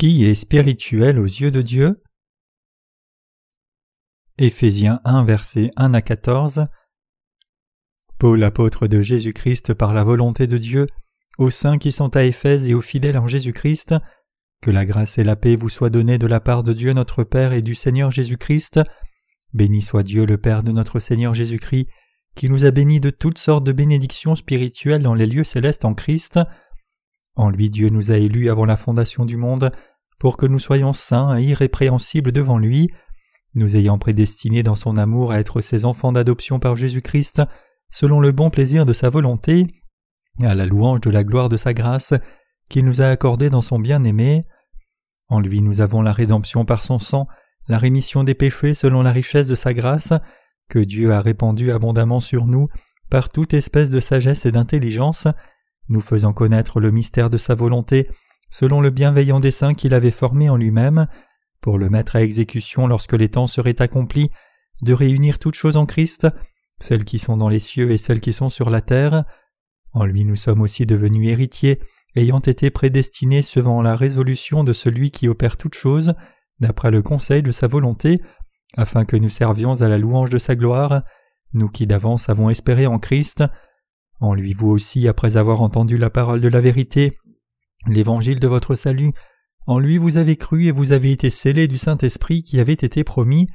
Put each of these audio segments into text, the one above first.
Qui est spirituel aux yeux de Dieu? Éphésiens 1 versets 1 à 14 Paul apôtre de Jésus-Christ par la volonté de Dieu, aux saints qui sont à Éphèse et aux fidèles en Jésus-Christ, que la grâce et la paix vous soient données de la part de Dieu notre Père et du Seigneur Jésus-Christ. Béni soit Dieu le Père de notre Seigneur Jésus-Christ, qui nous a bénis de toutes sortes de bénédictions spirituelles dans les lieux célestes en Christ. En lui Dieu nous a élus avant la fondation du monde, pour que nous soyons saints et irrépréhensibles devant lui, nous ayant prédestinés dans son amour à être ses enfants d'adoption par Jésus-Christ, selon le bon plaisir de sa volonté, à la louange de la gloire de sa grâce, qu'il nous a accordée dans son bien-aimé. En lui nous avons la rédemption par son sang, la rémission des péchés selon la richesse de sa grâce, que Dieu a répandue abondamment sur nous par toute espèce de sagesse et d'intelligence, nous faisant connaître le mystère de sa volonté, selon le bienveillant dessein qu'il avait formé en lui-même, pour le mettre à exécution lorsque les temps seraient accomplis, de réunir toutes choses en Christ, celles qui sont dans les cieux et celles qui sont sur la terre. En lui nous sommes aussi devenus héritiers, ayant été prédestinés selon la résolution de celui qui opère toutes choses, d'après le conseil de sa volonté, afin que nous servions à la louange de sa gloire, nous qui d'avance avons espéré en Christ. En lui vous aussi, après avoir entendu la parole de la vérité, l'évangile de votre salut, en lui vous avez cru et vous avez été scellés du Saint-Esprit qui avait été promis,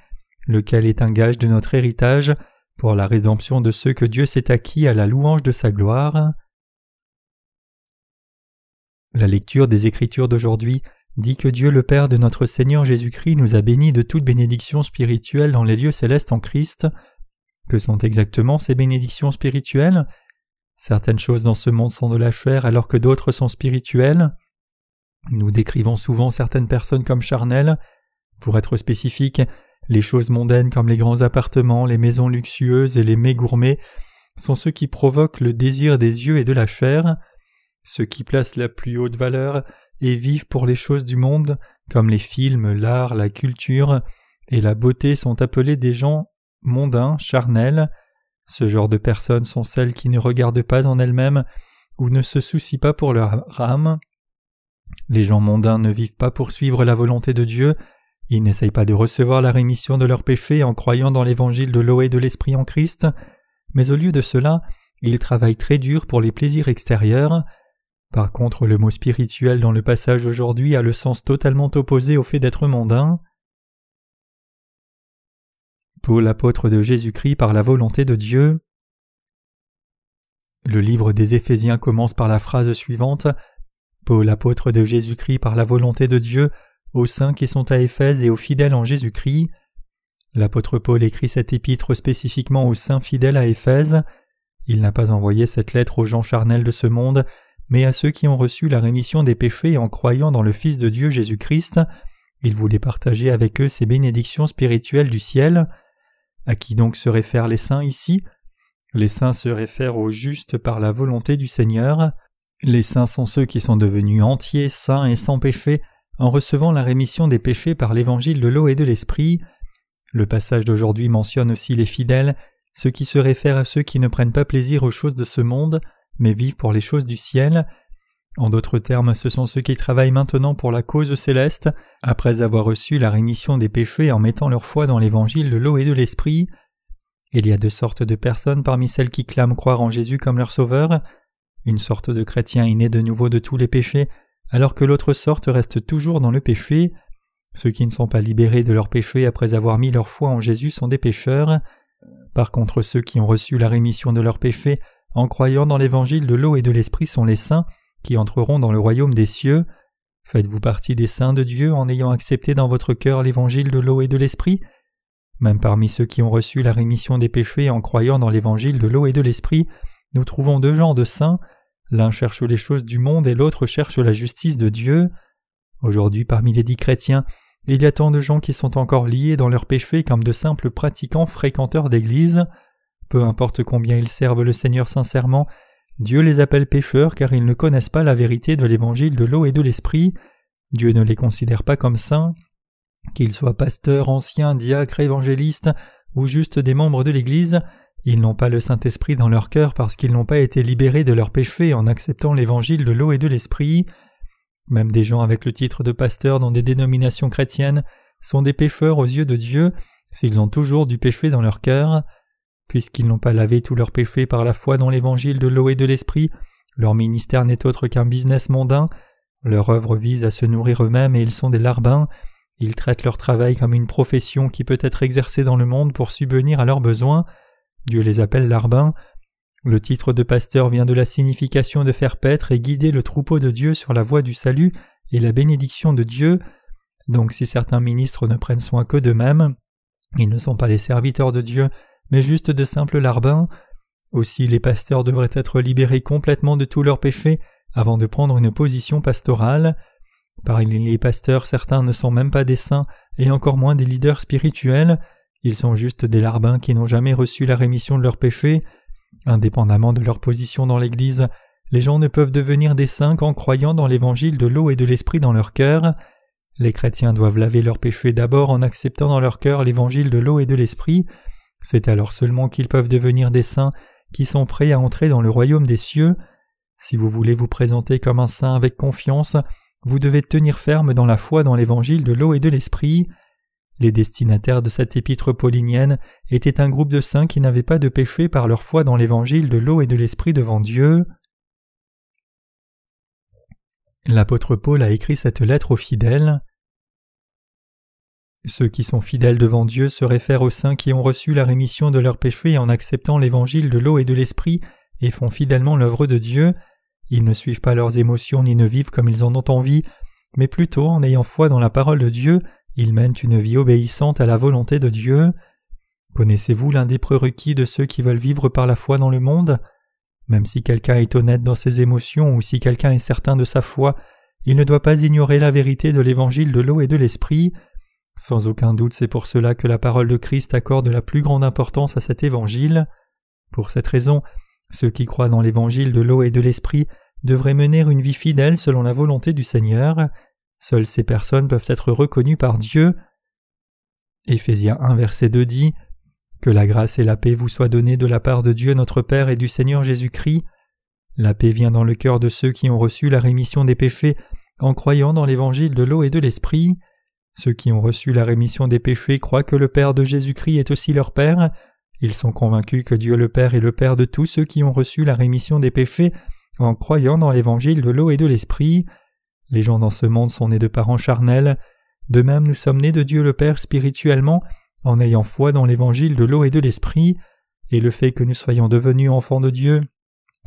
lequel est un gage de notre héritage, pour la rédemption de ceux que Dieu s'est acquis à la louange de sa gloire. La lecture des Écritures d'aujourd'hui dit que Dieu le Père de notre Seigneur Jésus-Christ nous a bénis de toute bénédiction spirituelle dans les lieux célestes en Christ. Que sont exactement ces bénédictions spirituelles? Certaines choses dans ce monde sont de la chair alors que d'autres sont spirituelles. Nous décrivons souvent certaines personnes comme charnelles. Pour être spécifique, les choses mondaines comme les grands appartements, les maisons luxueuses et les mets gourmets sont ceux qui provoquent le désir des yeux et de la chair. Ceux qui placent la plus haute valeur et vivent pour les choses du monde, comme les films, l'art, la culture et la beauté sont appelés des gens mondains, charnels. Ce genre de personnes sont celles qui ne regardent pas en elles-mêmes ou ne se soucient pas pour leur âme. Les gens mondains ne vivent pas pour suivre la volonté de Dieu, ils n'essayent pas de recevoir la rémission de leurs péchés en croyant dans l'évangile de l'eau et de l'esprit en Christ, mais au lieu de cela, ils travaillent très dur pour les plaisirs extérieurs. Par contre, le mot spirituel dans le passage aujourd'hui a le sens totalement opposé au fait d'être mondain. Paul, apôtre de Jésus-Christ par la volonté de Dieu. Le livre des Éphésiens commence par la phrase suivante Paul, apôtre de Jésus-Christ par la volonté de Dieu, aux saints qui sont à Éphèse et aux fidèles en Jésus-Christ. L'apôtre Paul écrit cette épître spécifiquement aux saints fidèles à Éphèse. Il n'a pas envoyé cette lettre aux gens charnels de ce monde, mais à ceux qui ont reçu la rémission des péchés en croyant dans le Fils de Dieu Jésus-Christ. Il voulait partager avec eux ces bénédictions spirituelles du ciel. À qui donc se réfèrent les saints ici? Les saints se réfèrent aux justes par la volonté du Seigneur. Les saints sont ceux qui sont devenus entiers, saints et sans péché en recevant la rémission des péchés par l'évangile de l'eau et de l'esprit. Le passage d'aujourd'hui mentionne aussi les fidèles, ceux qui se réfèrent à ceux qui ne prennent pas plaisir aux choses de ce monde, mais vivent pour les choses du ciel. En d'autres termes, ce sont ceux qui travaillent maintenant pour la cause céleste, après avoir reçu la rémission des péchés en mettant leur foi dans l'évangile de l'eau et de l'esprit. Il y a deux sortes de personnes parmi celles qui clament croire en Jésus comme leur sauveur une sorte de chrétien est né de nouveau de tous les péchés, alors que l'autre sorte reste toujours dans le péché. Ceux qui ne sont pas libérés de leurs péchés après avoir mis leur foi en Jésus sont des pécheurs. Par contre, ceux qui ont reçu la rémission de leurs péchés en croyant dans l'évangile de l'eau et de l'esprit sont les saints qui entreront dans le royaume des cieux. Faites-vous partie des saints de Dieu en ayant accepté dans votre cœur l'évangile de l'eau et de l'esprit? Même parmi ceux qui ont reçu la rémission des péchés en croyant dans l'évangile de l'eau et de l'esprit, nous trouvons deux genres de saints, L'un cherche les choses du monde et l'autre cherche la justice de Dieu. Aujourd'hui, parmi les dix chrétiens, il y a tant de gens qui sont encore liés dans leurs péchés comme de simples pratiquants fréquenteurs d'Église. Peu importe combien ils servent le Seigneur sincèrement, Dieu les appelle pécheurs car ils ne connaissent pas la vérité de l'évangile de l'eau et de l'esprit. Dieu ne les considère pas comme saints. Qu'ils soient pasteurs, anciens, diacres, évangélistes ou juste des membres de l'Église, ils n'ont pas le Saint-Esprit dans leur cœur parce qu'ils n'ont pas été libérés de leurs péchés en acceptant l'évangile de l'eau et de l'Esprit. Même des gens avec le titre de pasteur dans des dénominations chrétiennes sont des pécheurs aux yeux de Dieu s'ils ont toujours du péché dans leur cœur. Puisqu'ils n'ont pas lavé tous leurs péchés par la foi dans l'évangile de l'eau et de l'esprit, leur ministère n'est autre qu'un business mondain, leur œuvre vise à se nourrir eux-mêmes et ils sont des larbins, ils traitent leur travail comme une profession qui peut être exercée dans le monde pour subvenir à leurs besoins, Dieu les appelle larbins, le titre de pasteur vient de la signification de faire paître et guider le troupeau de Dieu sur la voie du salut et la bénédiction de Dieu. Donc si certains ministres ne prennent soin que d'eux-mêmes, ils ne sont pas les serviteurs de Dieu, mais juste de simples larbins. Aussi les pasteurs devraient être libérés complètement de tous leurs péchés avant de prendre une position pastorale. Parmi les pasteurs, certains ne sont même pas des saints et encore moins des leaders spirituels. Ils sont juste des larbins qui n'ont jamais reçu la rémission de leurs péchés. Indépendamment de leur position dans l'Église, les gens ne peuvent devenir des saints qu'en croyant dans l'évangile de l'eau et de l'esprit dans leur cœur. Les chrétiens doivent laver leurs péchés d'abord en acceptant dans leur cœur l'évangile de l'eau et de l'esprit. C'est alors seulement qu'ils peuvent devenir des saints qui sont prêts à entrer dans le royaume des cieux. Si vous voulez vous présenter comme un saint avec confiance, vous devez tenir ferme dans la foi dans l'évangile de l'eau et de l'esprit. Les destinataires de cette épître paulinienne étaient un groupe de saints qui n'avaient pas de péché par leur foi dans l'évangile de l'eau et de l'esprit devant Dieu. L'apôtre Paul a écrit cette lettre aux fidèles. Ceux qui sont fidèles devant Dieu se réfèrent aux saints qui ont reçu la rémission de leurs péchés en acceptant l'évangile de l'eau et de l'esprit et font fidèlement l'œuvre de Dieu. Ils ne suivent pas leurs émotions ni ne vivent comme ils en ont envie, mais plutôt en ayant foi dans la parole de Dieu ils mènent une vie obéissante à la volonté de Dieu. Connaissez-vous l'un des prérequis de ceux qui veulent vivre par la foi dans le monde? Même si quelqu'un est honnête dans ses émotions ou si quelqu'un est certain de sa foi, il ne doit pas ignorer la vérité de l'évangile de l'eau et de l'esprit. Sans aucun doute c'est pour cela que la parole de Christ accorde la plus grande importance à cet évangile. Pour cette raison, ceux qui croient dans l'évangile de l'eau et de l'esprit devraient mener une vie fidèle selon la volonté du Seigneur. Seules ces personnes peuvent être reconnues par Dieu. Éphésiens 1 verset 2 dit Que la grâce et la paix vous soient données de la part de Dieu notre Père et du Seigneur Jésus-Christ. La paix vient dans le cœur de ceux qui ont reçu la rémission des péchés en croyant dans l'évangile de l'eau et de l'esprit. Ceux qui ont reçu la rémission des péchés croient que le Père de Jésus-Christ est aussi leur Père. Ils sont convaincus que Dieu le Père est le Père de tous ceux qui ont reçu la rémission des péchés en croyant dans l'évangile de l'eau et de l'esprit. Les gens dans ce monde sont nés de parents charnels, de même nous sommes nés de Dieu le Père spirituellement en ayant foi dans l'évangile de l'eau et de l'esprit, et le fait que nous soyons devenus enfants de Dieu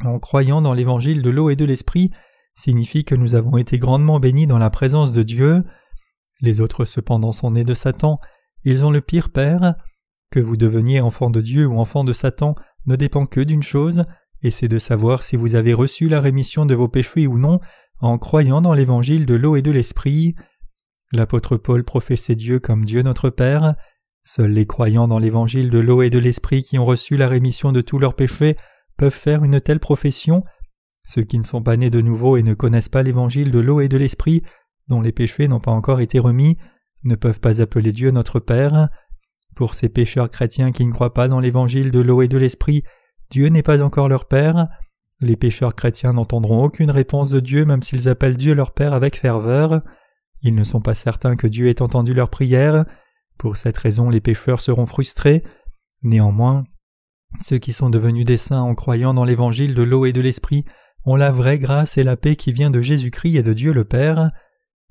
en croyant dans l'évangile de l'eau et de l'esprit signifie que nous avons été grandement bénis dans la présence de Dieu. Les autres cependant sont nés de Satan, ils ont le pire père. Que vous deveniez enfant de Dieu ou enfant de Satan ne dépend que d'une chose, et c'est de savoir si vous avez reçu la rémission de vos péchés ou non en croyant dans l'évangile de l'eau et de l'esprit. L'apôtre Paul professait Dieu comme Dieu notre Père. Seuls les croyants dans l'évangile de l'eau et de l'esprit qui ont reçu la rémission de tous leurs péchés peuvent faire une telle profession. Ceux qui ne sont pas nés de nouveau et ne connaissent pas l'évangile de l'eau et de l'esprit, dont les péchés n'ont pas encore été remis, ne peuvent pas appeler Dieu notre Père. Pour ces pécheurs chrétiens qui ne croient pas dans l'évangile de l'eau et de l'esprit, Dieu n'est pas encore leur Père. Les pécheurs chrétiens n'entendront aucune réponse de Dieu même s'ils appellent Dieu leur Père avec ferveur. Ils ne sont pas certains que Dieu ait entendu leurs prières. Pour cette raison les pécheurs seront frustrés. Néanmoins, ceux qui sont devenus des saints en croyant dans l'évangile de l'eau et de l'esprit ont la vraie grâce et la paix qui vient de Jésus-Christ et de Dieu le Père.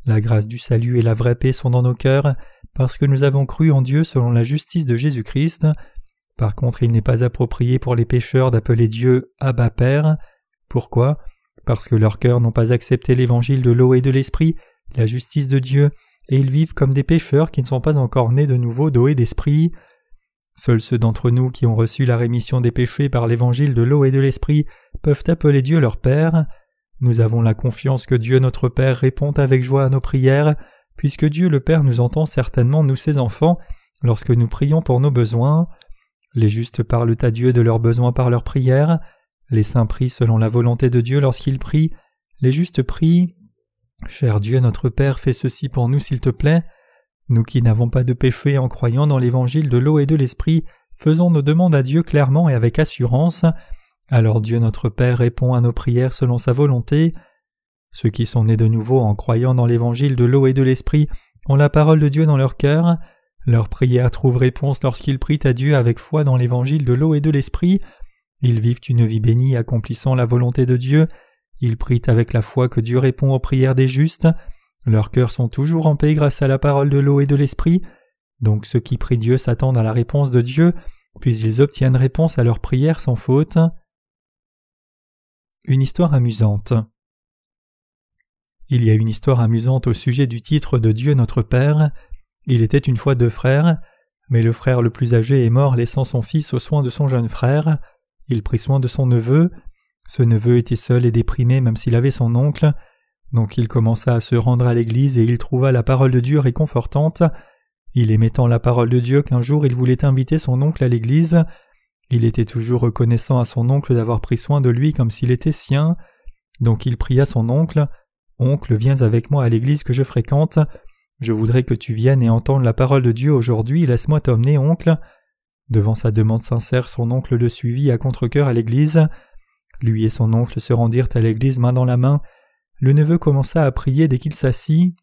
La grâce du salut et la vraie paix sont dans nos cœurs parce que nous avons cru en Dieu selon la justice de Jésus-Christ. Par contre, il n'est pas approprié pour les pécheurs d'appeler Dieu Abba Père. Pourquoi? Parce que leurs cœurs n'ont pas accepté l'évangile de l'eau et de l'esprit, la justice de Dieu, et ils vivent comme des pécheurs qui ne sont pas encore nés de nouveau d'eau et d'esprit. Seuls ceux d'entre nous qui ont reçu la rémission des péchés par l'évangile de l'eau et de l'esprit peuvent appeler Dieu leur Père. Nous avons la confiance que Dieu notre Père répond avec joie à nos prières, puisque Dieu le Père nous entend certainement, nous ses enfants, lorsque nous prions pour nos besoins. Les justes parlent à Dieu de leurs besoins par leurs prières. Les saints prient selon la volonté de Dieu lorsqu'ils prient. Les justes prient. Cher Dieu notre Père, fais ceci pour nous s'il te plaît. Nous qui n'avons pas de péché en croyant dans l'évangile de l'eau et de l'esprit, faisons nos demandes à Dieu clairement et avec assurance. Alors Dieu notre Père répond à nos prières selon sa volonté. Ceux qui sont nés de nouveau en croyant dans l'évangile de l'eau et de l'esprit ont la parole de Dieu dans leur cœur. Leur prière trouve réponse lorsqu'ils prient à Dieu avec foi dans l'évangile de l'eau et de l'esprit. Ils vivent une vie bénie accomplissant la volonté de Dieu. Ils prient avec la foi que Dieu répond aux prières des justes. Leurs cœurs sont toujours en paix grâce à la parole de l'eau et de l'esprit. Donc ceux qui prient Dieu s'attendent à la réponse de Dieu, puis ils obtiennent réponse à leurs prières sans faute. Une histoire amusante. Il y a une histoire amusante au sujet du titre de Dieu notre Père. Il était une fois deux frères, mais le frère le plus âgé est mort laissant son fils aux soins de son jeune frère. Il prit soin de son neveu. Ce neveu était seul et déprimé même s'il avait son oncle. Donc il commença à se rendre à l'église et il trouva la parole de Dieu réconfortante. Il aimait tant la parole de Dieu qu'un jour il voulait inviter son oncle à l'église. Il était toujours reconnaissant à son oncle d'avoir pris soin de lui comme s'il était sien. Donc il pria son oncle Oncle, viens avec moi à l'église que je fréquente. Je voudrais que tu viennes et entendes la parole de Dieu aujourd'hui, laisse-moi t'emmener, oncle. Devant sa demande sincère, son oncle le suivit à contre-cœur à l'église. Lui et son oncle se rendirent à l'église main dans la main. Le neveu commença à prier dès qu'il s'assit.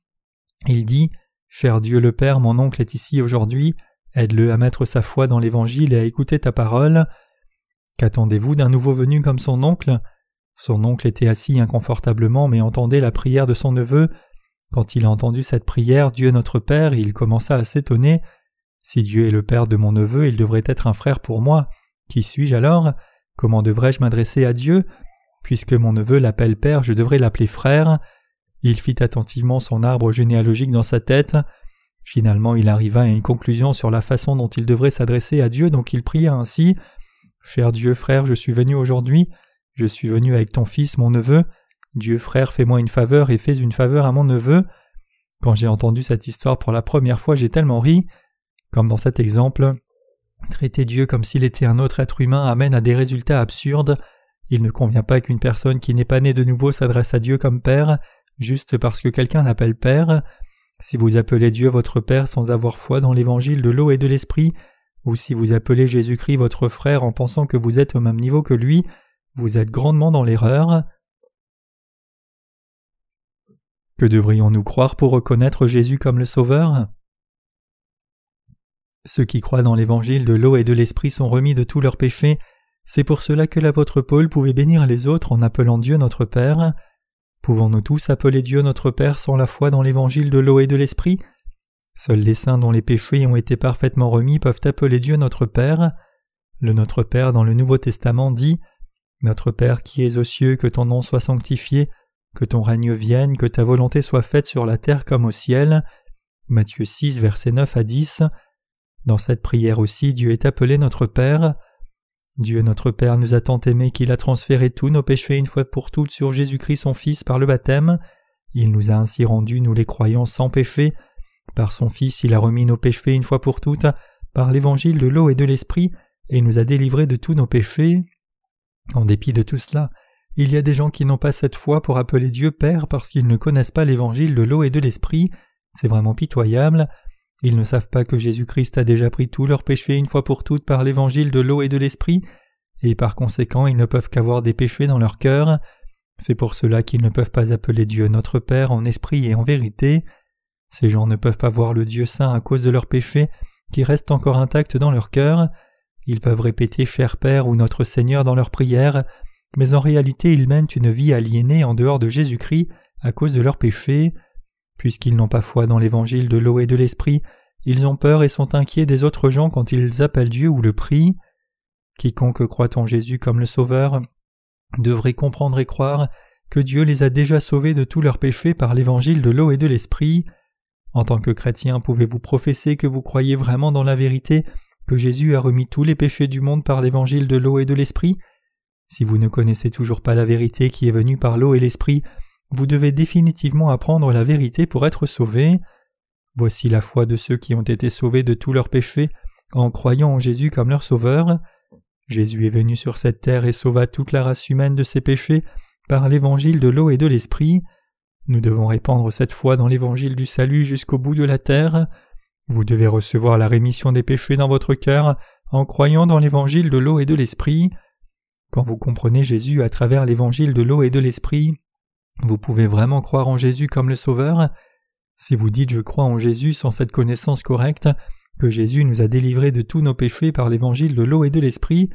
Il dit Cher Dieu le Père, mon oncle est ici aujourd'hui. Aide-le à mettre sa foi dans l'Évangile et à écouter ta parole. Qu'attendez-vous d'un nouveau venu comme son oncle? Son oncle était assis inconfortablement mais entendait la prière de son neveu. Quand il a entendu cette prière, Dieu notre Père, il commença à s'étonner. Si Dieu est le Père de mon neveu, il devrait être un frère pour moi. Qui suis-je alors? Comment devrais-je m'adresser à Dieu? Puisque mon neveu l'appelle Père, je devrais l'appeler frère. Il fit attentivement son arbre généalogique dans sa tête. Finalement, il arriva à une conclusion sur la façon dont il devrait s'adresser à Dieu, donc il pria ainsi Cher Dieu, frère, je suis venu aujourd'hui. Je suis venu avec ton fils, mon neveu. Dieu, frère, fais-moi une faveur et fais une faveur à mon neveu. Quand j'ai entendu cette histoire pour la première fois, j'ai tellement ri. Comme dans cet exemple, traiter Dieu comme s'il était un autre être humain amène à des résultats absurdes. Il ne convient pas qu'une personne qui n'est pas née de nouveau s'adresse à Dieu comme Père, juste parce que quelqu'un l'appelle Père. Si vous appelez Dieu votre Père sans avoir foi dans l'évangile de l'eau et de l'esprit, ou si vous appelez Jésus-Christ votre frère en pensant que vous êtes au même niveau que lui, vous êtes grandement dans l'erreur. Que devrions-nous croire pour reconnaître Jésus comme le Sauveur? Ceux qui croient dans l'évangile de l'eau et de l'esprit sont remis de tous leurs péchés, c'est pour cela que l'apôtre Paul pouvait bénir les autres en appelant Dieu notre Père. Pouvons-nous tous appeler Dieu notre Père sans la foi dans l'évangile de l'eau et de l'esprit? Seuls les saints dont les péchés ont été parfaitement remis peuvent appeler Dieu notre Père. Le Notre Père dans le Nouveau Testament dit Notre Père qui es aux cieux, que ton nom soit sanctifié, que ton règne vienne, que ta volonté soit faite sur la terre comme au ciel. Matthieu 6, versets 9 à 10. Dans cette prière aussi, Dieu est appelé notre Père. Dieu notre Père nous a tant aimés qu'il a transféré tous nos péchés une fois pour toutes sur Jésus-Christ son Fils par le baptême. Il nous a ainsi rendus, nous les croyants, sans péché. Par son Fils, il a remis nos péchés une fois pour toutes, par l'évangile de l'eau et de l'esprit, et nous a délivrés de tous nos péchés. En dépit de tout cela, il y a des gens qui n'ont pas cette foi pour appeler Dieu Père parce qu'ils ne connaissent pas l'évangile de l'eau et de l'esprit. C'est vraiment pitoyable. Ils ne savent pas que Jésus-Christ a déjà pris tous leurs péchés une fois pour toutes par l'évangile de l'eau et de l'esprit, et par conséquent ils ne peuvent qu'avoir des péchés dans leur cœur. C'est pour cela qu'ils ne peuvent pas appeler Dieu notre Père en esprit et en vérité. Ces gens ne peuvent pas voir le Dieu saint à cause de leurs péchés qui restent encore intacts dans leur cœur. Ils peuvent répéter Cher Père ou Notre Seigneur dans leurs prières, mais en réalité ils mènent une vie aliénée en dehors de Jésus-Christ à cause de leurs péchés. Puisqu'ils n'ont pas foi dans l'évangile de l'eau et de l'esprit, ils ont peur et sont inquiets des autres gens quand ils appellent Dieu ou le prient. Quiconque croit en Jésus comme le Sauveur devrait comprendre et croire que Dieu les a déjà sauvés de tous leurs péchés par l'évangile de l'eau et de l'esprit. En tant que chrétien, pouvez-vous professer que vous croyez vraiment dans la vérité, que Jésus a remis tous les péchés du monde par l'évangile de l'eau et de l'esprit? Si vous ne connaissez toujours pas la vérité qui est venue par l'eau et l'esprit, vous devez définitivement apprendre la vérité pour être sauvé. Voici la foi de ceux qui ont été sauvés de tous leurs péchés en croyant en Jésus comme leur sauveur. Jésus est venu sur cette terre et sauva toute la race humaine de ses péchés par l'évangile de l'eau et de l'esprit. Nous devons répandre cette foi dans l'évangile du salut jusqu'au bout de la terre. Vous devez recevoir la rémission des péchés dans votre cœur en croyant dans l'évangile de l'eau et de l'esprit. Quand vous comprenez Jésus à travers l'évangile de l'eau et de l'esprit, Vous pouvez vraiment croire en Jésus comme le Sauveur? Si vous dites je crois en Jésus sans cette connaissance correcte, que Jésus nous a délivrés de tous nos péchés par l'évangile de l'eau et de l'esprit,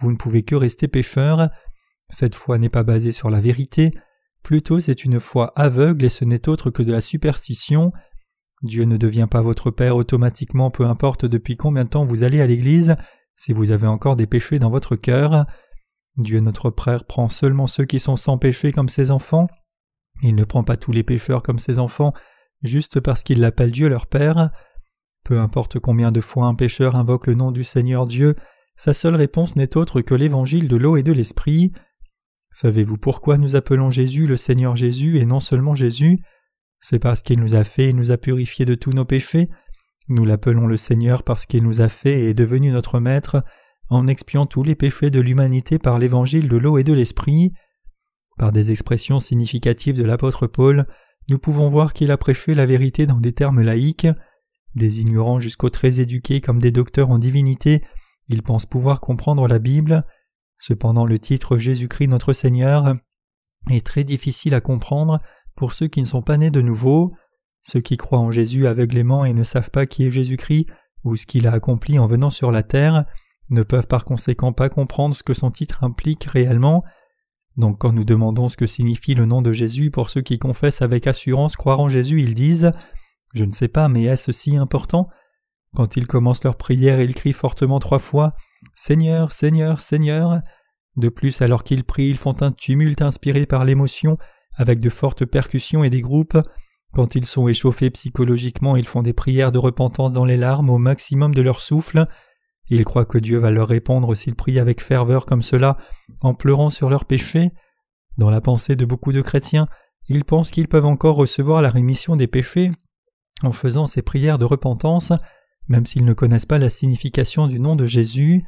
vous ne pouvez que rester pécheur. Cette foi n'est pas basée sur la vérité, plutôt c'est une foi aveugle et ce n'est autre que de la superstition. Dieu ne devient pas votre Père automatiquement peu importe depuis combien de temps vous allez à l'Église, si vous avez encore des péchés dans votre cœur. Dieu notre Père prend seulement ceux qui sont sans péché comme ses enfants. Il ne prend pas tous les pécheurs comme ses enfants juste parce qu'il l'appelle Dieu leur Père. Peu importe combien de fois un pécheur invoque le nom du Seigneur Dieu, sa seule réponse n'est autre que l'évangile de l'eau et de l'esprit. Savez-vous pourquoi nous appelons Jésus le Seigneur Jésus et non seulement Jésus? C'est parce qu'il nous a fait et nous a purifiés de tous nos péchés. Nous l'appelons le Seigneur parce qu'il nous a fait et est devenu notre Maître en expiant tous les péchés de l'humanité par l'évangile de l'eau et de l'esprit. Par des expressions significatives de l'apôtre Paul, nous pouvons voir qu'il a prêché la vérité dans des termes laïques. Des ignorants jusqu'aux très éduqués comme des docteurs en divinité, ils pensent pouvoir comprendre la Bible. Cependant le titre Jésus-Christ notre Seigneur est très difficile à comprendre pour ceux qui ne sont pas nés de nouveau. Ceux qui croient en Jésus aveuglément et ne savent pas qui est Jésus-Christ ou ce qu'il a accompli en venant sur la terre ne peuvent par conséquent pas comprendre ce que son titre implique réellement. Donc quand nous demandons ce que signifie le nom de Jésus pour ceux qui confessent avec assurance croire en Jésus, ils disent Je ne sais pas, mais est-ce si important? Quand ils commencent leur prière, ils crient fortement trois fois Seigneur, Seigneur, Seigneur. De plus, alors qu'ils prient, ils font un tumulte inspiré par l'émotion, avec de fortes percussions et des groupes. Quand ils sont échauffés psychologiquement, ils font des prières de repentance dans les larmes au maximum de leur souffle. Ils croient que Dieu va leur répondre s'ils prient avec ferveur comme cela, en pleurant sur leurs péchés. Dans la pensée de beaucoup de chrétiens, ils pensent qu'ils peuvent encore recevoir la rémission des péchés en faisant ces prières de repentance, même s'ils ne connaissent pas la signification du nom de Jésus.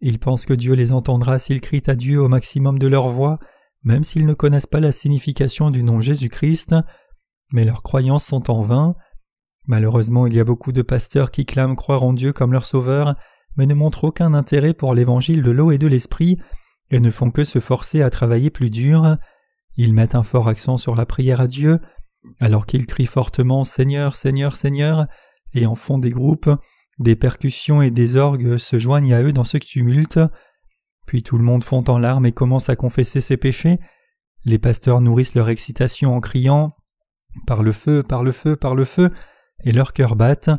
Ils pensent que Dieu les entendra s'ils crient à Dieu au maximum de leur voix, même s'ils ne connaissent pas la signification du nom Jésus-Christ, mais leurs croyances sont en vain. Malheureusement, il y a beaucoup de pasteurs qui clament croire en Dieu comme leur sauveur, mais ne montrent aucun intérêt pour l'évangile de l'eau et de l'esprit, et ne font que se forcer à travailler plus dur. Ils mettent un fort accent sur la prière à Dieu, alors qu'ils crient fortement Seigneur, Seigneur, Seigneur, et en font des groupes, des percussions et des orgues se joignent à eux dans ce tumulte. Puis tout le monde fond en larmes et commence à confesser ses péchés. Les pasteurs nourrissent leur excitation en criant Par le feu, par le feu, par le feu, et leurs cœurs battent.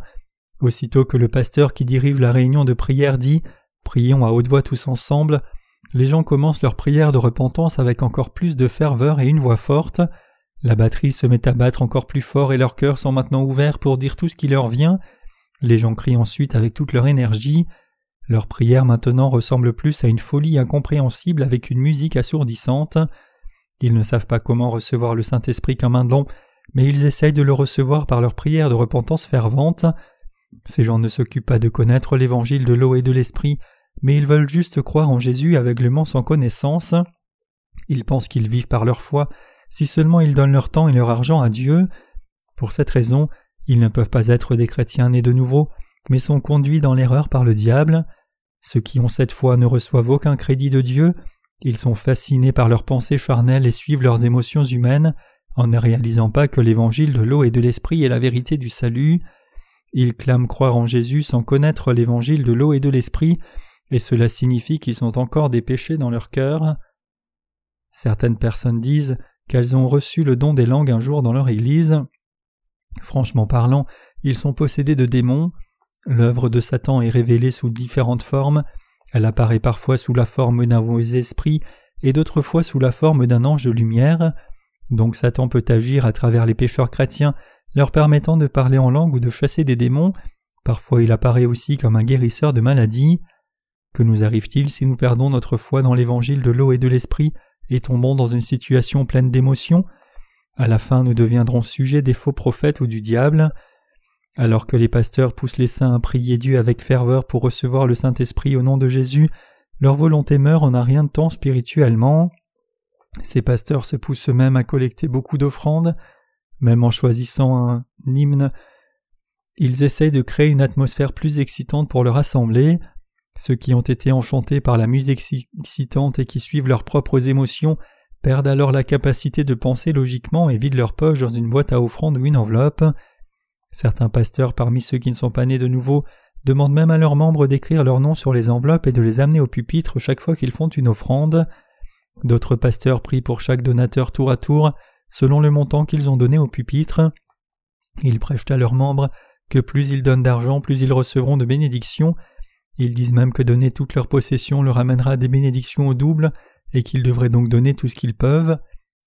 Aussitôt que le pasteur qui dirige la réunion de prière dit Prions à haute voix tous ensemble, les gens commencent leur prière de repentance avec encore plus de ferveur et une voix forte. La batterie se met à battre encore plus fort et leurs cœurs sont maintenant ouverts pour dire tout ce qui leur vient. Les gens crient ensuite avec toute leur énergie. Leur prière maintenant ressemble plus à une folie incompréhensible avec une musique assourdissante. Ils ne savent pas comment recevoir le Saint-Esprit comme un don, mais ils essayent de le recevoir par leur prière de repentance fervente. Ces gens ne s'occupent pas de connaître l'évangile de l'eau et de l'esprit, mais ils veulent juste croire en Jésus aveuglément sans connaissance. Ils pensent qu'ils vivent par leur foi, si seulement ils donnent leur temps et leur argent à Dieu. Pour cette raison, ils ne peuvent pas être des chrétiens nés de nouveau, mais sont conduits dans l'erreur par le diable. Ceux qui ont cette foi ne reçoivent aucun crédit de Dieu, ils sont fascinés par leurs pensées charnelles et suivent leurs émotions humaines, en ne réalisant pas que l'évangile de l'eau et de l'esprit est la vérité du salut. Ils clament croire en Jésus sans connaître l'évangile de l'eau et de l'esprit, et cela signifie qu'ils ont encore des péchés dans leur cœur. Certaines personnes disent qu'elles ont reçu le don des langues un jour dans leur Église. Franchement parlant, ils sont possédés de démons. L'œuvre de Satan est révélée sous différentes formes. Elle apparaît parfois sous la forme d'un mauvais esprit et d'autres fois sous la forme d'un ange de lumière. Donc Satan peut agir à travers les pécheurs chrétiens leur permettant de parler en langue ou de chasser des démons. Parfois il apparaît aussi comme un guérisseur de maladies. Que nous arrive-t-il si nous perdons notre foi dans l'évangile de l'eau et de l'esprit et tombons dans une situation pleine d'émotions? À la fin nous deviendrons sujets des faux prophètes ou du diable. Alors que les pasteurs poussent les saints à prier Dieu avec ferveur pour recevoir le Saint-Esprit au nom de Jésus, leur volonté meurt en un rien de temps spirituellement. Ces pasteurs se poussent eux-mêmes à collecter beaucoup d'offrandes, même en choisissant un hymne, ils essayent de créer une atmosphère plus excitante pour leur assemblée. Ceux qui ont été enchantés par la musique excitante et qui suivent leurs propres émotions perdent alors la capacité de penser logiquement et vident leur poche dans une boîte à offrande ou une enveloppe. Certains pasteurs parmi ceux qui ne sont pas nés de nouveau demandent même à leurs membres d'écrire leur nom sur les enveloppes et de les amener au pupitre chaque fois qu'ils font une offrande. D'autres pasteurs prient pour chaque donateur tour à tour, selon le montant qu'ils ont donné au pupitre. Ils prêchent à leurs membres que plus ils donnent d'argent, plus ils recevront de bénédictions. Ils disent même que donner toute leur possession leur amènera des bénédictions au double, et qu'ils devraient donc donner tout ce qu'ils peuvent.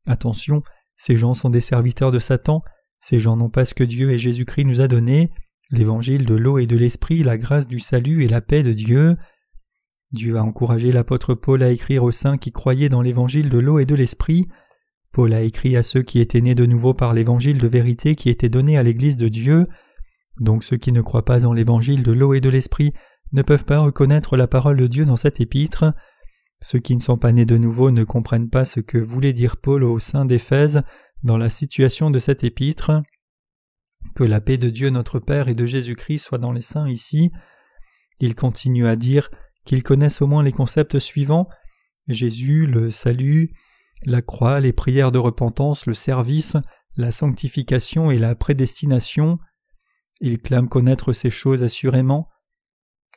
Attention, ces gens sont des serviteurs de Satan, ces gens n'ont pas ce que Dieu et Jésus-Christ nous a donné, l'évangile de l'eau et de l'esprit, la grâce du salut et la paix de Dieu. Dieu a encouragé l'apôtre Paul à écrire aux saints qui croyaient dans l'évangile de l'eau et de l'esprit. Paul a écrit à ceux qui étaient nés de nouveau par l'évangile de vérité qui était donné à l'Église de Dieu. Donc ceux qui ne croient pas en l'évangile de l'eau et de l'esprit ne peuvent pas reconnaître la parole de Dieu dans cet épître. Ceux qui ne sont pas nés de nouveau ne comprennent pas ce que voulait dire Paul au sein d'Éphèse dans la situation de cet épître. Que la paix de Dieu notre Père et de Jésus-Christ soit dans les saints ici. Il continue à dire qu'ils connaissent au moins les concepts suivants Jésus, le salut, la croix, les prières de repentance, le service, la sanctification et la prédestination. Ils clament connaître ces choses assurément.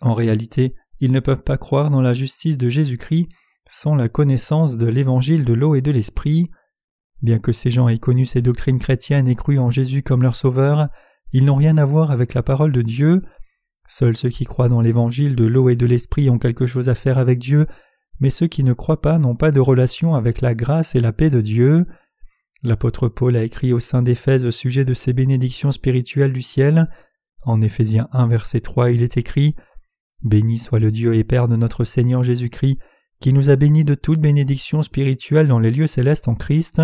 En réalité, ils ne peuvent pas croire dans la justice de Jésus-Christ sans la connaissance de l'évangile de l'eau et de l'esprit. Bien que ces gens aient connu ces doctrines chrétiennes et cru en Jésus comme leur sauveur, ils n'ont rien à voir avec la parole de Dieu. Seuls ceux qui croient dans l'évangile de l'eau et de l'esprit ont quelque chose à faire avec Dieu, mais ceux qui ne croient pas n'ont pas de relation avec la grâce et la paix de Dieu. L'apôtre Paul a écrit au sein d'Éphèse au sujet de ces bénédictions spirituelles du ciel. En Éphésiens 1 verset 3 il est écrit Béni soit le Dieu et Père de notre Seigneur Jésus-Christ, qui nous a bénis de toute bénédiction spirituelle dans les lieux célestes en Christ.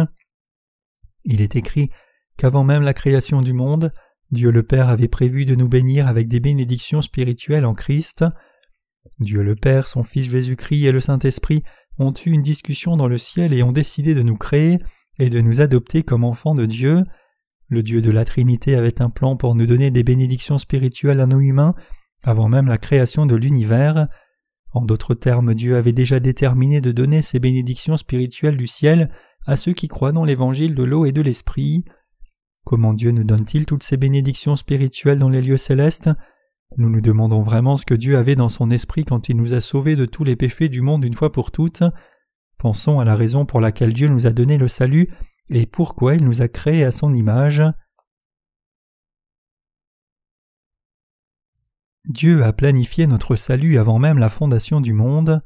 Il est écrit qu'avant même la création du monde, Dieu le Père avait prévu de nous bénir avec des bénédictions spirituelles en Christ. Dieu le Père, son Fils Jésus-Christ et le Saint-Esprit ont eu une discussion dans le ciel et ont décidé de nous créer et de nous adopter comme enfants de Dieu. Le Dieu de la Trinité avait un plan pour nous donner des bénédictions spirituelles à nos humains avant même la création de l'univers. En d'autres termes, Dieu avait déjà déterminé de donner ces bénédictions spirituelles du ciel à ceux qui croient dans l'évangile de l'eau et de l'esprit. Comment Dieu nous donne-t-il toutes ces bénédictions spirituelles dans les lieux célestes? Nous nous demandons vraiment ce que Dieu avait dans son esprit quand il nous a sauvés de tous les péchés du monde une fois pour toutes. Pensons à la raison pour laquelle Dieu nous a donné le salut et pourquoi il nous a créés à son image. Dieu a planifié notre salut avant même la fondation du monde.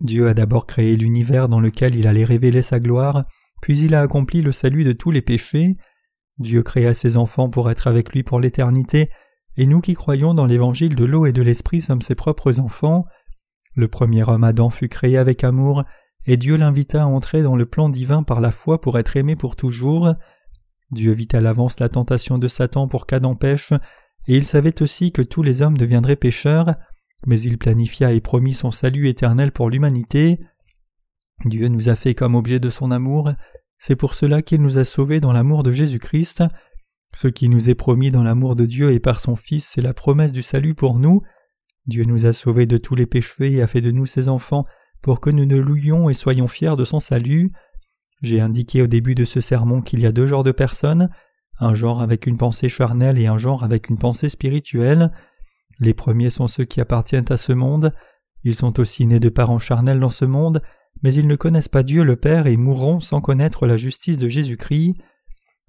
Dieu a d'abord créé l'univers dans lequel il allait révéler sa gloire, puis il a accompli le salut de tous les péchés. Dieu créa ses enfants pour être avec lui pour l'éternité, et nous qui croyons dans l'évangile de l'eau et de l'esprit sommes ses propres enfants. Le premier homme Adam fut créé avec amour, et Dieu l'invita à entrer dans le plan divin par la foi pour être aimé pour toujours. Dieu vit à l'avance la tentation de Satan pour qu'Adam pêche, et il savait aussi que tous les hommes deviendraient pécheurs, mais il planifia et promit son salut éternel pour l'humanité. Dieu nous a fait comme objet de son amour, c'est pour cela qu'il nous a sauvés dans l'amour de Jésus-Christ. Ce qui nous est promis dans l'amour de Dieu et par son Fils, c'est la promesse du salut pour nous. Dieu nous a sauvés de tous les péchés et a fait de nous ses enfants pour que nous ne louions et soyons fiers de son salut. J'ai indiqué au début de ce sermon qu'il y a deux genres de personnes, un genre avec une pensée charnelle et un genre avec une pensée spirituelle. Les premiers sont ceux qui appartiennent à ce monde, ils sont aussi nés de parents charnels dans ce monde, mais ils ne connaissent pas Dieu le Père et mourront sans connaître la justice de Jésus-Christ.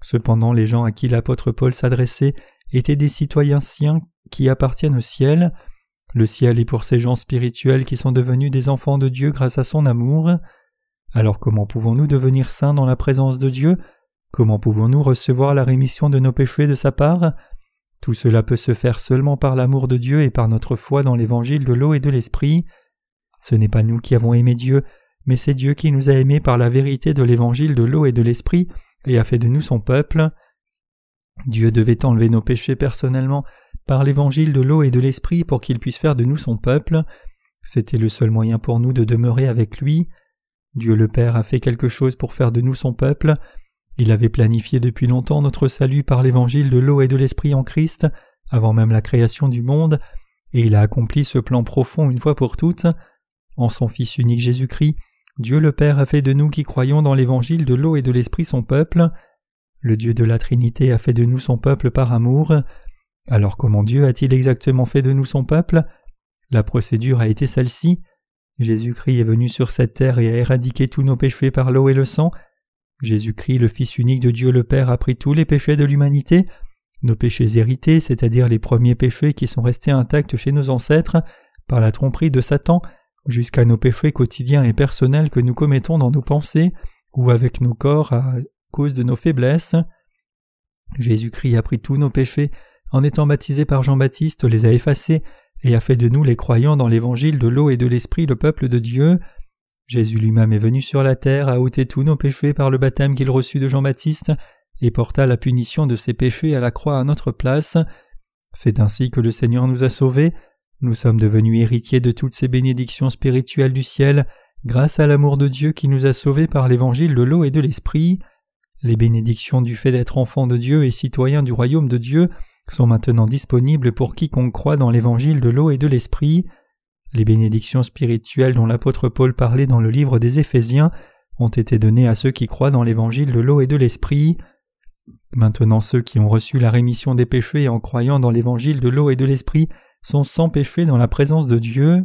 Cependant les gens à qui l'apôtre Paul s'adressait étaient des citoyens siens qui appartiennent au ciel. Le ciel est pour ces gens spirituels qui sont devenus des enfants de Dieu grâce à son amour. Alors comment pouvons-nous devenir saints dans la présence de Dieu? Comment pouvons-nous recevoir la rémission de nos péchés de sa part? Tout cela peut se faire seulement par l'amour de Dieu et par notre foi dans l'évangile de l'eau et de l'esprit. Ce n'est pas nous qui avons aimé Dieu, mais c'est Dieu qui nous a aimés par la vérité de l'évangile de l'eau et de l'esprit et a fait de nous son peuple. Dieu devait enlever nos péchés personnellement par l'évangile de l'eau et de l'esprit pour qu'il puisse faire de nous son peuple. C'était le seul moyen pour nous de demeurer avec lui. Dieu le Père a fait quelque chose pour faire de nous son peuple. Il avait planifié depuis longtemps notre salut par l'évangile de l'eau et de l'esprit en Christ, avant même la création du monde, et il a accompli ce plan profond une fois pour toutes. En son Fils unique Jésus-Christ, Dieu le Père a fait de nous qui croyons dans l'évangile de l'eau et de l'esprit son peuple. Le Dieu de la Trinité a fait de nous son peuple par amour. Alors comment Dieu a-t-il exactement fait de nous son peuple? La procédure a été celle-ci. Jésus-Christ est venu sur cette terre et a éradiqué tous nos péchés par l'eau et le sang. Jésus-Christ, le Fils unique de Dieu le Père, a pris tous les péchés de l'humanité, nos péchés hérités, c'est-à-dire les premiers péchés qui sont restés intacts chez nos ancêtres, par la tromperie de Satan, jusqu'à nos péchés quotidiens et personnels que nous commettons dans nos pensées ou avec nos corps à cause de nos faiblesses. Jésus-Christ a pris tous nos péchés, en étant baptisé par Jean-Baptiste, les a effacés et a fait de nous les croyants dans l'évangile de l'eau et de l'esprit le peuple de Dieu. Jésus lui-même est venu sur la terre, a ôté tous nos péchés par le baptême qu'il reçut de Jean-Baptiste, et porta la punition de ses péchés à la croix à notre place. C'est ainsi que le Seigneur nous a sauvés. Nous sommes devenus héritiers de toutes ces bénédictions spirituelles du ciel, grâce à l'amour de Dieu qui nous a sauvés par l'évangile de l'eau et de l'esprit. Les bénédictions du fait d'être enfants de Dieu et citoyens du royaume de Dieu sont maintenant disponibles pour quiconque croit dans l'évangile de l'eau et de l'esprit. Les bénédictions spirituelles dont l'apôtre Paul parlait dans le livre des Éphésiens ont été données à ceux qui croient dans l'évangile de l'eau et de l'esprit. Maintenant ceux qui ont reçu la rémission des péchés en croyant dans l'évangile de l'eau et de l'esprit sont sans péché dans la présence de Dieu.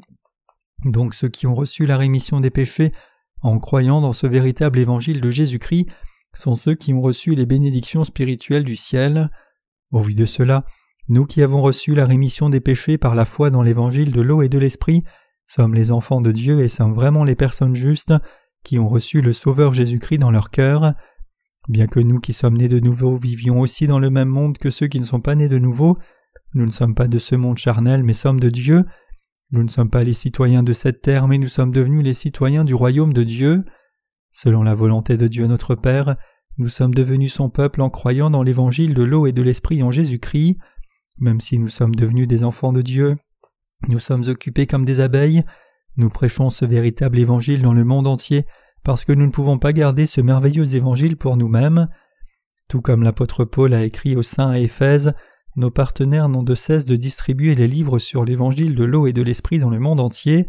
Donc ceux qui ont reçu la rémission des péchés en croyant dans ce véritable évangile de Jésus-Christ sont ceux qui ont reçu les bénédictions spirituelles du ciel. Au vu de cela, nous qui avons reçu la rémission des péchés par la foi dans l'évangile de l'eau et de l'esprit, sommes les enfants de Dieu et sommes vraiment les personnes justes qui ont reçu le Sauveur Jésus-Christ dans leur cœur. Bien que nous qui sommes nés de nouveau vivions aussi dans le même monde que ceux qui ne sont pas nés de nouveau, nous ne sommes pas de ce monde charnel mais sommes de Dieu. Nous ne sommes pas les citoyens de cette terre mais nous sommes devenus les citoyens du royaume de Dieu. Selon la volonté de Dieu notre Père, nous sommes devenus son peuple en croyant dans l'évangile de l'eau et de l'esprit en Jésus-Christ. Même si nous sommes devenus des enfants de Dieu, nous sommes occupés comme des abeilles, nous prêchons ce véritable évangile dans le monde entier parce que nous ne pouvons pas garder ce merveilleux évangile pour nous-mêmes. Tout comme l'apôtre Paul a écrit aux saints à Éphèse, nos partenaires n'ont de cesse de distribuer les livres sur l'évangile de l'eau et de l'esprit dans le monde entier.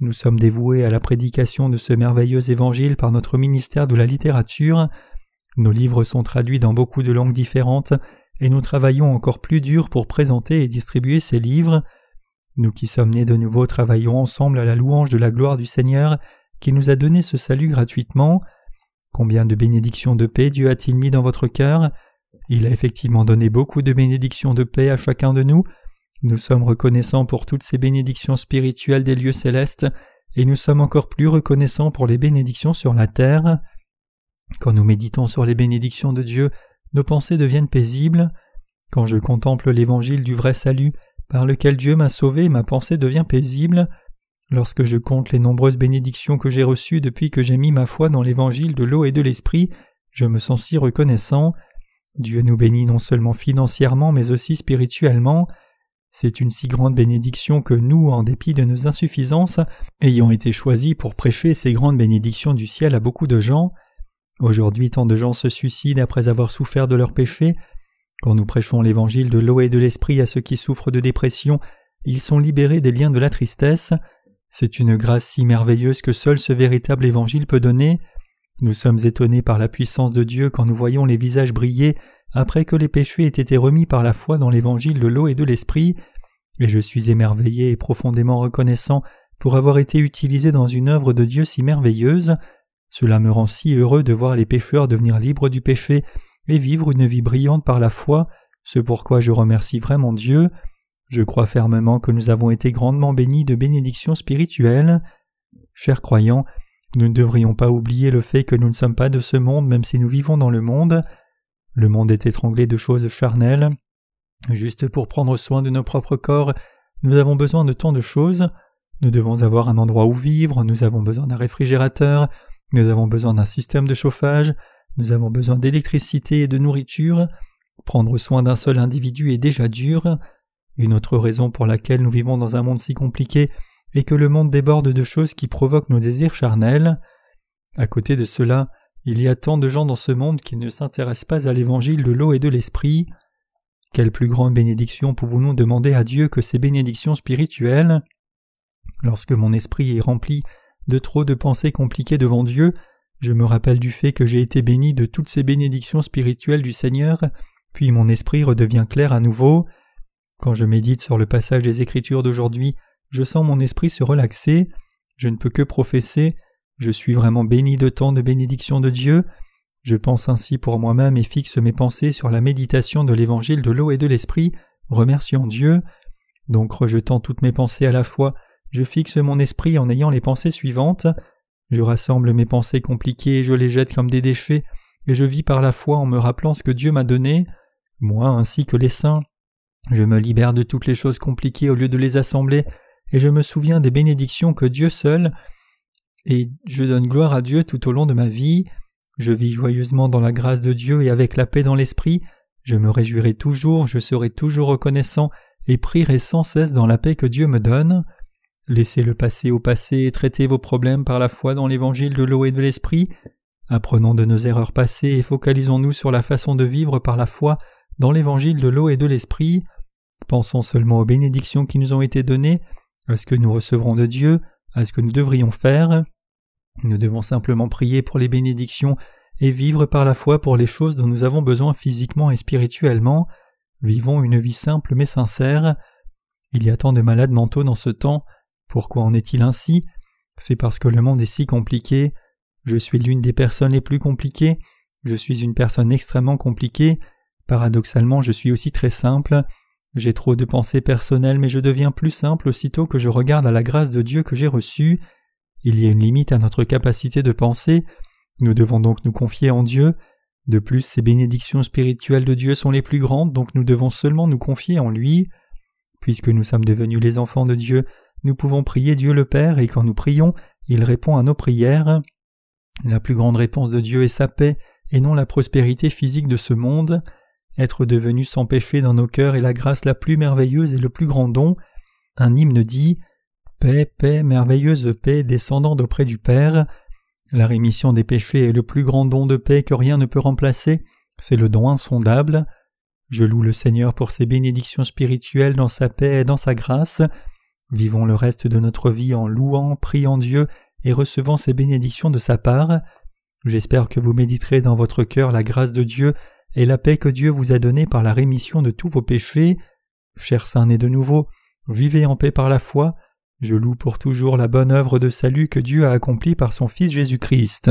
Nous sommes dévoués à la prédication de ce merveilleux évangile par notre ministère de la littérature. Nos livres sont traduits dans beaucoup de langues différentes et nous travaillons encore plus dur pour présenter et distribuer ces livres. Nous qui sommes nés de nouveau travaillons ensemble à la louange de la gloire du Seigneur qui nous a donné ce salut gratuitement. Combien de bénédictions de paix Dieu a-t-il mis dans votre cœur Il a effectivement donné beaucoup de bénédictions de paix à chacun de nous. Nous sommes reconnaissants pour toutes ces bénédictions spirituelles des lieux célestes, et nous sommes encore plus reconnaissants pour les bénédictions sur la terre. Quand nous méditons sur les bénédictions de Dieu, nos pensées deviennent paisibles. Quand je contemple l'évangile du vrai salut, par lequel Dieu m'a sauvé, ma pensée devient paisible. Lorsque je compte les nombreuses bénédictions que j'ai reçues depuis que j'ai mis ma foi dans l'évangile de l'eau et de l'esprit, je me sens si reconnaissant. Dieu nous bénit non seulement financièrement mais aussi spirituellement. C'est une si grande bénédiction que nous, en dépit de nos insuffisances, ayons été choisis pour prêcher ces grandes bénédictions du ciel à beaucoup de gens. Aujourd'hui tant de gens se suicident après avoir souffert de leurs péchés. Quand nous prêchons l'évangile de l'eau et de l'esprit à ceux qui souffrent de dépression, ils sont libérés des liens de la tristesse. C'est une grâce si merveilleuse que seul ce véritable évangile peut donner. Nous sommes étonnés par la puissance de Dieu quand nous voyons les visages briller après que les péchés aient été remis par la foi dans l'évangile de l'eau et de l'esprit, et je suis émerveillé et profondément reconnaissant pour avoir été utilisé dans une œuvre de Dieu si merveilleuse. Cela me rend si heureux de voir les pécheurs devenir libres du péché et vivre une vie brillante par la foi, ce pourquoi je remercie vraiment Dieu. Je crois fermement que nous avons été grandement bénis de bénédictions spirituelles. Chers croyants, nous ne devrions pas oublier le fait que nous ne sommes pas de ce monde même si nous vivons dans le monde. Le monde est étranglé de choses charnelles. Juste pour prendre soin de nos propres corps, nous avons besoin de tant de choses. Nous devons avoir un endroit où vivre, nous avons besoin d'un réfrigérateur, nous avons besoin d'un système de chauffage, nous avons besoin d'électricité et de nourriture. Prendre soin d'un seul individu est déjà dur. Une autre raison pour laquelle nous vivons dans un monde si compliqué est que le monde déborde de choses qui provoquent nos désirs charnels. À côté de cela, il y a tant de gens dans ce monde qui ne s'intéressent pas à l'évangile de l'eau et de l'esprit. Quelle plus grande bénédiction pouvons-nous demander à Dieu que ces bénédictions spirituelles? Lorsque mon esprit est rempli de trop de pensées compliquées devant Dieu, je me rappelle du fait que j'ai été béni de toutes ces bénédictions spirituelles du Seigneur, puis mon esprit redevient clair à nouveau. Quand je médite sur le passage des Écritures d'aujourd'hui, je sens mon esprit se relaxer, je ne peux que professer, je suis vraiment béni de tant de bénédictions de Dieu, je pense ainsi pour moi-même et fixe mes pensées sur la méditation de l'évangile de l'eau et de l'esprit, remerciant Dieu. Donc rejetant toutes mes pensées à la fois, je fixe mon esprit en ayant les pensées suivantes. Je rassemble mes pensées compliquées et je les jette comme des déchets, et je vis par la foi en me rappelant ce que Dieu m'a donné. Moi ainsi que les saints, je me libère de toutes les choses compliquées au lieu de les assembler, et je me souviens des bénédictions que Dieu seul, et je donne gloire à Dieu tout au long de ma vie. Je vis joyeusement dans la grâce de Dieu et avec la paix dans l'esprit, je me réjouirai toujours, je serai toujours reconnaissant et prierai sans cesse dans la paix que Dieu me donne. Laissez le passé au passé et traitez vos problèmes par la foi dans l'évangile de l'eau et de l'esprit. Apprenons de nos erreurs passées et focalisons-nous sur la façon de vivre par la foi dans l'évangile de l'eau et de l'esprit. Pensons seulement aux bénédictions qui nous ont été données, à ce que nous recevrons de Dieu, à ce que nous devrions faire. Nous devons simplement prier pour les bénédictions et vivre par la foi pour les choses dont nous avons besoin physiquement et spirituellement. Vivons une vie simple mais sincère. Il y a tant de malades mentaux dans ce temps. Pourquoi en est-il ainsi? C'est parce que le monde est si compliqué. Je suis l'une des personnes les plus compliquées. Je suis une personne extrêmement compliquée. Paradoxalement, je suis aussi très simple. J'ai trop de pensées personnelles, mais je deviens plus simple aussitôt que je regarde à la grâce de Dieu que j'ai reçue. Il y a une limite à notre capacité de penser, nous devons donc nous confier en Dieu. De plus, ces bénédictions spirituelles de Dieu sont les plus grandes, donc nous devons seulement nous confier en lui. Puisque nous sommes devenus les enfants de Dieu, nous pouvons prier Dieu le Père, et quand nous prions, il répond à nos prières. La plus grande réponse de Dieu est sa paix, et non la prospérité physique de ce monde. Être devenu sans péché dans nos cœurs est la grâce la plus merveilleuse et le plus grand don. Un hymne dit Paix, paix, merveilleuse paix descendant d'auprès du Père. La rémission des péchés est le plus grand don de paix que rien ne peut remplacer, c'est le don insondable. Je loue le Seigneur pour ses bénédictions spirituelles dans sa paix et dans sa grâce. Vivons le reste de notre vie en louant, priant Dieu et recevant ses bénédictions de sa part. J'espère que vous méditerez dans votre cœur la grâce de Dieu et la paix que Dieu vous a donnée par la rémission de tous vos péchés. Chers saints nés de nouveau, vivez en paix par la foi, je loue pour toujours la bonne œuvre de salut que Dieu a accomplie par son Fils Jésus-Christ.